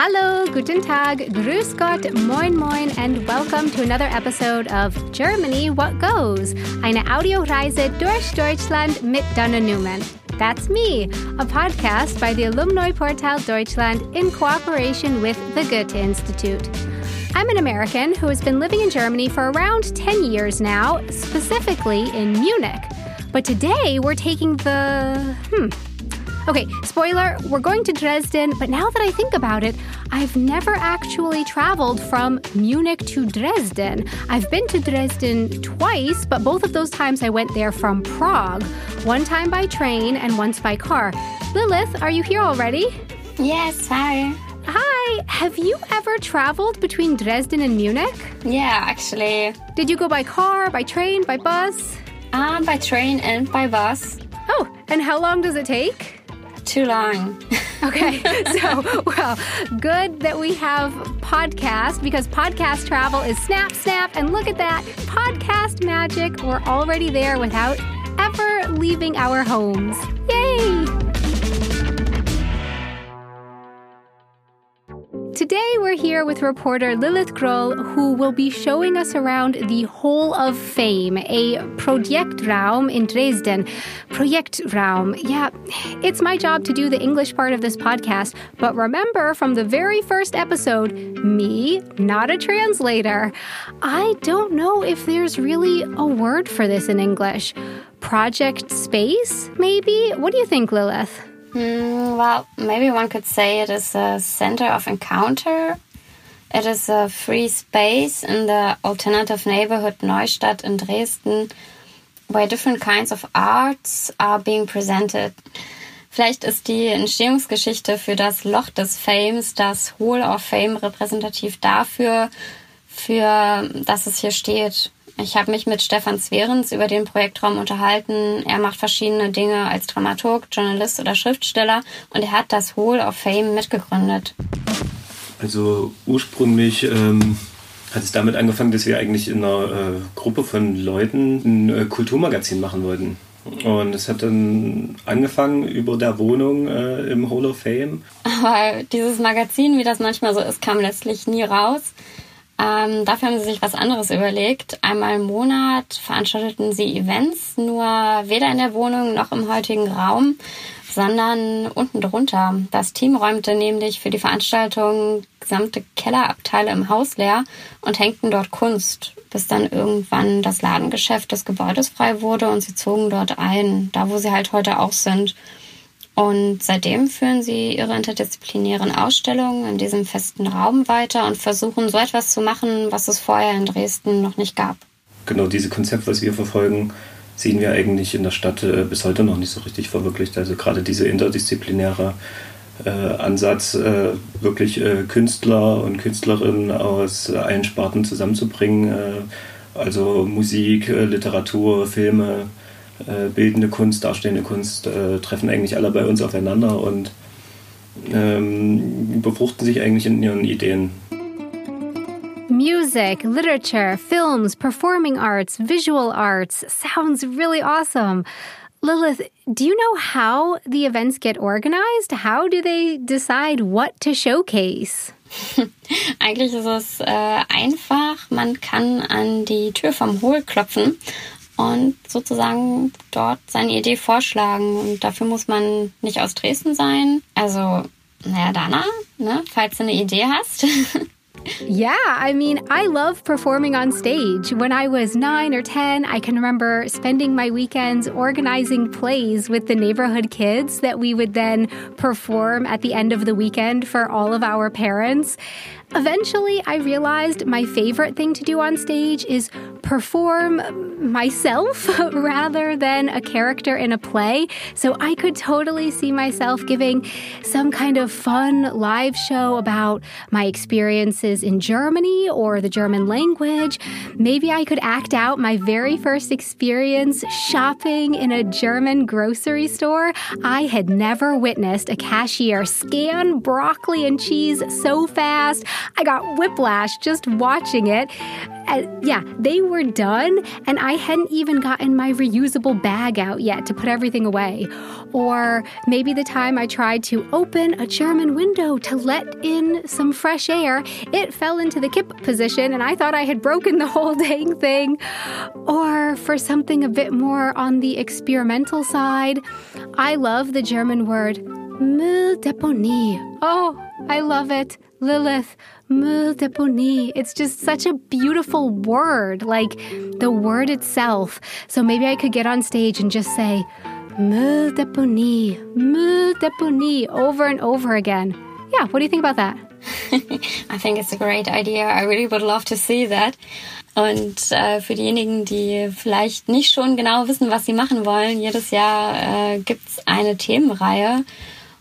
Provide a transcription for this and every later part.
Hallo, guten Tag, grüß Gott, moin moin, and welcome to another episode of Germany What Goes, eine Audioreise durch Deutschland mit Dana Newman. That's me, a podcast by the Alumni Portal Deutschland in cooperation with the Goethe Institute. I'm an American who has been living in Germany for around 10 years now, specifically in Munich. But today we're taking the. Hmm. Okay, spoiler, we're going to Dresden, but now that I think about it, I've never actually traveled from Munich to Dresden. I've been to Dresden twice, but both of those times I went there from Prague, one time by train and once by car. Lilith, are you here already? Yes, hi. Hi, have you ever traveled between Dresden and Munich? Yeah, actually. Did you go by car, by train, by bus? Um, by train and by bus. Oh, and how long does it take? Too long. Okay, so, well, good that we have podcast because podcast travel is snap, snap, and look at that podcast magic. We're already there without ever leaving our homes. Yay! Today we're here with reporter Lilith Groll, who will be showing us around the Hole of Fame, a Projektraum in Dresden. Projektraum, yeah, it's my job to do the English part of this podcast, but remember from the very first episode, me, not a translator. I don't know if there's really a word for this in English. Project space, maybe? What do you think, Lilith? Mm, well, maybe one could say it is a center of encounter. It is a free space in the alternative neighborhood Neustadt in Dresden where different kinds of arts are being presented. Vielleicht ist die Entstehungsgeschichte für das Loch des Fames, das Hall of Fame, repräsentativ dafür, für dass es hier steht. Ich habe mich mit Stefan Zwerens über den Projektraum unterhalten. Er macht verschiedene Dinge als Dramaturg, Journalist oder Schriftsteller und er hat das Hall of Fame mitgegründet. Also ursprünglich ähm, hat es damit angefangen, dass wir eigentlich in einer äh, Gruppe von Leuten ein äh, Kulturmagazin machen wollten. Und es hat dann angefangen über der Wohnung äh, im Hall of Fame. Aber dieses Magazin, wie das manchmal so ist, kam letztlich nie raus. Ähm, dafür haben sie sich was anderes überlegt. Einmal im Monat veranstalteten sie Events, nur weder in der Wohnung noch im heutigen Raum, sondern unten drunter. Das Team räumte nämlich für die Veranstaltung gesamte Kellerabteile im Haus leer und hängten dort Kunst, bis dann irgendwann das Ladengeschäft des Gebäudes frei wurde und sie zogen dort ein, da wo sie halt heute auch sind. Und seitdem führen sie ihre interdisziplinären Ausstellungen in diesem festen Raum weiter und versuchen so etwas zu machen, was es vorher in Dresden noch nicht gab. Genau, dieses Konzept, was wir verfolgen, sehen wir eigentlich in der Stadt äh, bis heute noch nicht so richtig verwirklicht. Also gerade dieser interdisziplinäre äh, Ansatz, äh, wirklich äh, Künstler und Künstlerinnen aus allen Sparten zusammenzubringen, äh, also Musik, äh, Literatur, Filme, äh, bildende Kunst, darstellende Kunst äh, treffen eigentlich alle bei uns aufeinander und ähm, befruchten sich eigentlich in ihren Ideen. Music, literature, films, performing arts, visual arts sounds really awesome. Lilith, do you know how the events get organized? How do they decide what to showcase? Eigentlich ist es äh, einfach. Man kann an die Tür vom Hohl klopfen und sozusagen dort seine Idee vorschlagen. Und dafür muss man nicht aus Dresden sein. Also, naja, Dana, ne, falls du eine Idee hast. Yeah, I mean, I love performing on stage. When I was nine or 10, I can remember spending my weekends organizing plays with the neighborhood kids that we would then perform at the end of the weekend for all of our parents. Eventually, I realized my favorite thing to do on stage is perform myself rather than a character in a play. So I could totally see myself giving some kind of fun live show about my experiences in Germany or the German language. Maybe I could act out my very first experience shopping in a German grocery store. I had never witnessed a cashier scan broccoli and cheese so fast. I got whiplash just watching it. Yeah, they were done, and I hadn't even gotten my reusable bag out yet to put everything away. Or maybe the time I tried to open a German window to let in some fresh air, it fell into the kip position, and I thought I had broken the whole dang thing. Or for something a bit more on the experimental side, I love the German word Mülldeponie. Oh, I love it. Lilith, Mülldeponie. It's just such a beautiful word, like the word itself. So maybe I could get on stage and just say, Mülldeponie, Mülldeponie over and over again. Yeah, what do you think about that? I think it's a great idea. I really would love to see that. Und äh, für diejenigen, die vielleicht nicht schon genau wissen, was sie machen wollen, jedes Jahr äh, gibt's eine Themenreihe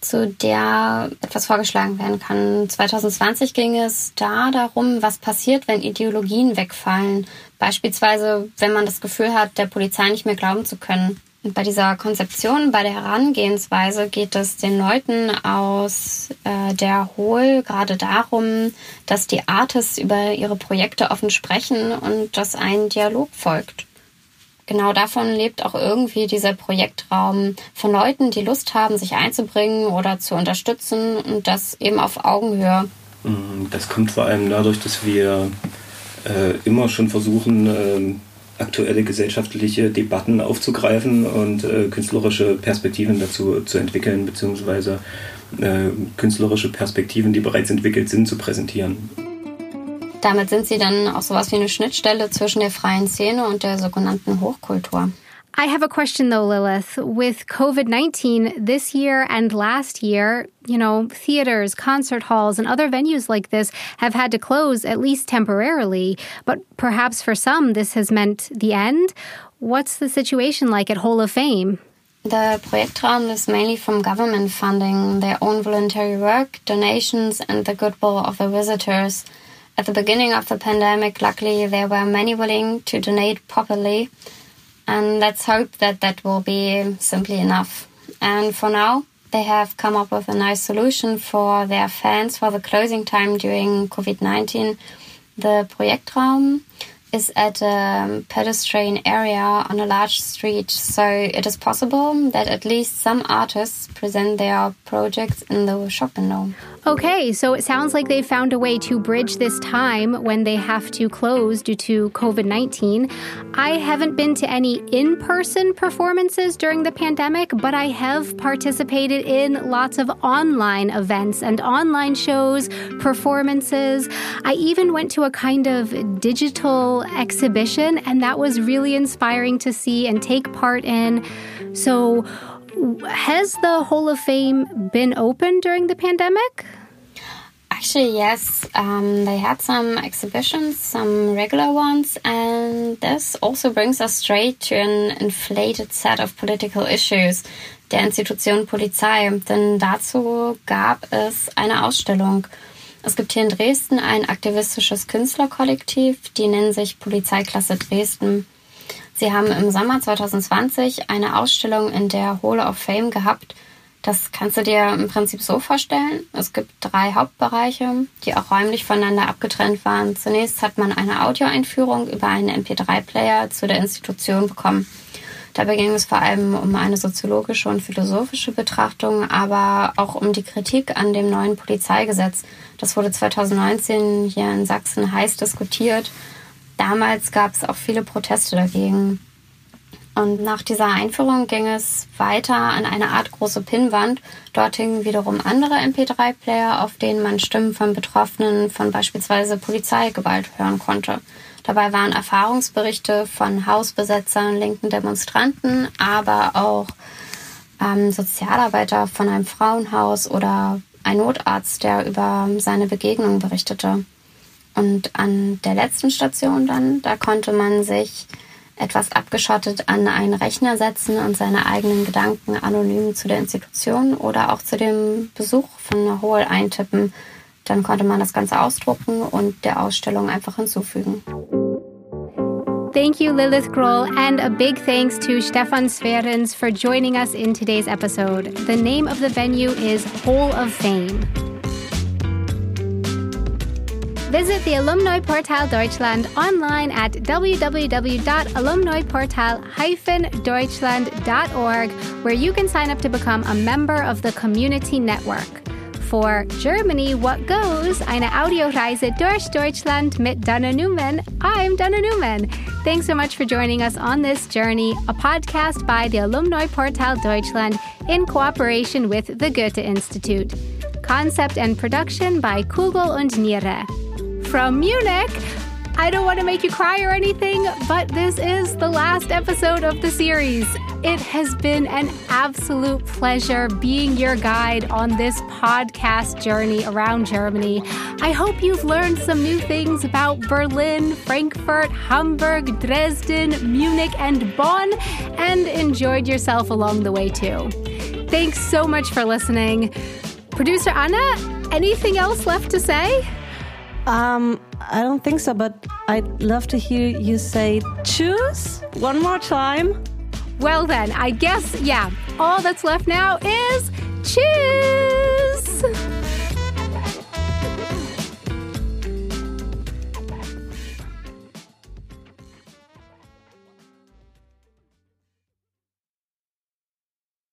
zu der etwas vorgeschlagen werden kann. 2020 ging es da darum, was passiert, wenn Ideologien wegfallen. Beispielsweise, wenn man das Gefühl hat, der Polizei nicht mehr glauben zu können. Und bei dieser Konzeption, bei der Herangehensweise geht es den Leuten aus äh, der Hohl gerade darum, dass die Artists über ihre Projekte offen sprechen und dass ein Dialog folgt genau davon lebt auch irgendwie dieser Projektraum von Leuten, die Lust haben, sich einzubringen oder zu unterstützen und das eben auf Augenhöhe. Mm, das kommt vor allem dadurch, dass wir äh, immer schon versuchen, äh, aktuelle gesellschaftliche Debatten aufzugreifen und äh, künstlerische Perspektiven dazu zu entwickeln, beziehungsweise äh, künstlerische Perspektiven, die bereits entwickelt sind, zu präsentieren. Damit sind sie dann auch sowas wie eine Schnittstelle zwischen der freien Szene und der sogenannten Hochkultur. I have a question though, Lilith. With COVID 19 this year and last year, you know, theaters, concert halls, and other venues like this have had to close at least temporarily. But perhaps for some, this has meant the end. What's the situation like at Hole of Fame? The Projektraum is mainly from government funding, their own voluntary work, donations, and the goodwill of the visitors. At the beginning of the pandemic, luckily, there were many willing to donate properly. And let's hope that that will be simply enough. And for now, they have come up with a nice solution for their fans for the closing time during COVID 19. The Projektraum is at a pedestrian area on a large street, so it is possible that at least some artists present their projects in the shop window. Okay, so it sounds like they found a way to bridge this time when they have to close due to COVID 19. I haven't been to any in person performances during the pandemic, but I have participated in lots of online events and online shows, performances. I even went to a kind of digital exhibition, and that was really inspiring to see and take part in. So, has the Hole of Fame been open during the pandemic? Actually, yes. Um, they had some exhibitions, some regular ones, and this also brings us straight to an inflated set of political issues der Institution Polizei, denn dazu gab es eine Ausstellung. Es gibt hier in Dresden ein aktivistisches Künstlerkollektiv, die nennen sich Polizeiklasse Dresden. Sie haben im Sommer 2020 eine Ausstellung in der Hall of Fame gehabt. Das kannst du dir im Prinzip so vorstellen. Es gibt drei Hauptbereiche, die auch räumlich voneinander abgetrennt waren. Zunächst hat man eine Audioeinführung über einen MP3-Player zu der Institution bekommen. Dabei ging es vor allem um eine soziologische und philosophische Betrachtung, aber auch um die Kritik an dem neuen Polizeigesetz. Das wurde 2019 hier in Sachsen heiß diskutiert Damals gab es auch viele Proteste dagegen. Und nach dieser Einführung ging es weiter an eine Art große Pinnwand. Dort hingen wiederum andere MP3-Player, auf denen man Stimmen von Betroffenen von beispielsweise Polizeigewalt hören konnte. Dabei waren Erfahrungsberichte von Hausbesetzern, linken Demonstranten, aber auch ähm, Sozialarbeiter von einem Frauenhaus oder ein Notarzt, der über seine Begegnung berichtete. Und an der letzten Station dann, da konnte man sich etwas abgeschottet an einen Rechner setzen und seine eigenen Gedanken anonym zu der Institution oder auch zu dem Besuch von Hohl eintippen. Dann konnte man das Ganze ausdrucken und der Ausstellung einfach hinzufügen. Thank you, Lilith Grohl, and a big thanks to Stefan Sverens for joining us in today's episode. The name of the venue is Hole of Fame. Visit the Alumni Portal Deutschland online at www.alumniportal-deutschland.org, where you can sign up to become a member of the community network. For Germany, what goes? Eine Audioreise durch Deutschland mit Dana Newman. I'm Dana Newman. Thanks so much for joining us on this journey, a podcast by the Alumni Portal Deutschland in cooperation with the Goethe Institute. Concept and production by Kugel und Niere. From Munich, I don't want to make you cry or anything, but this is the last episode of the series. It has been an absolute pleasure being your guide on this podcast journey around Germany. I hope you've learned some new things about Berlin, Frankfurt, Hamburg, Dresden, Munich, and Bonn, and enjoyed yourself along the way too. Thanks so much for listening. Producer Anna, anything else left to say? Um, I don't think so, but I'd love to hear you say choose one more time. Well, then, I guess, yeah, all that's left now is choose.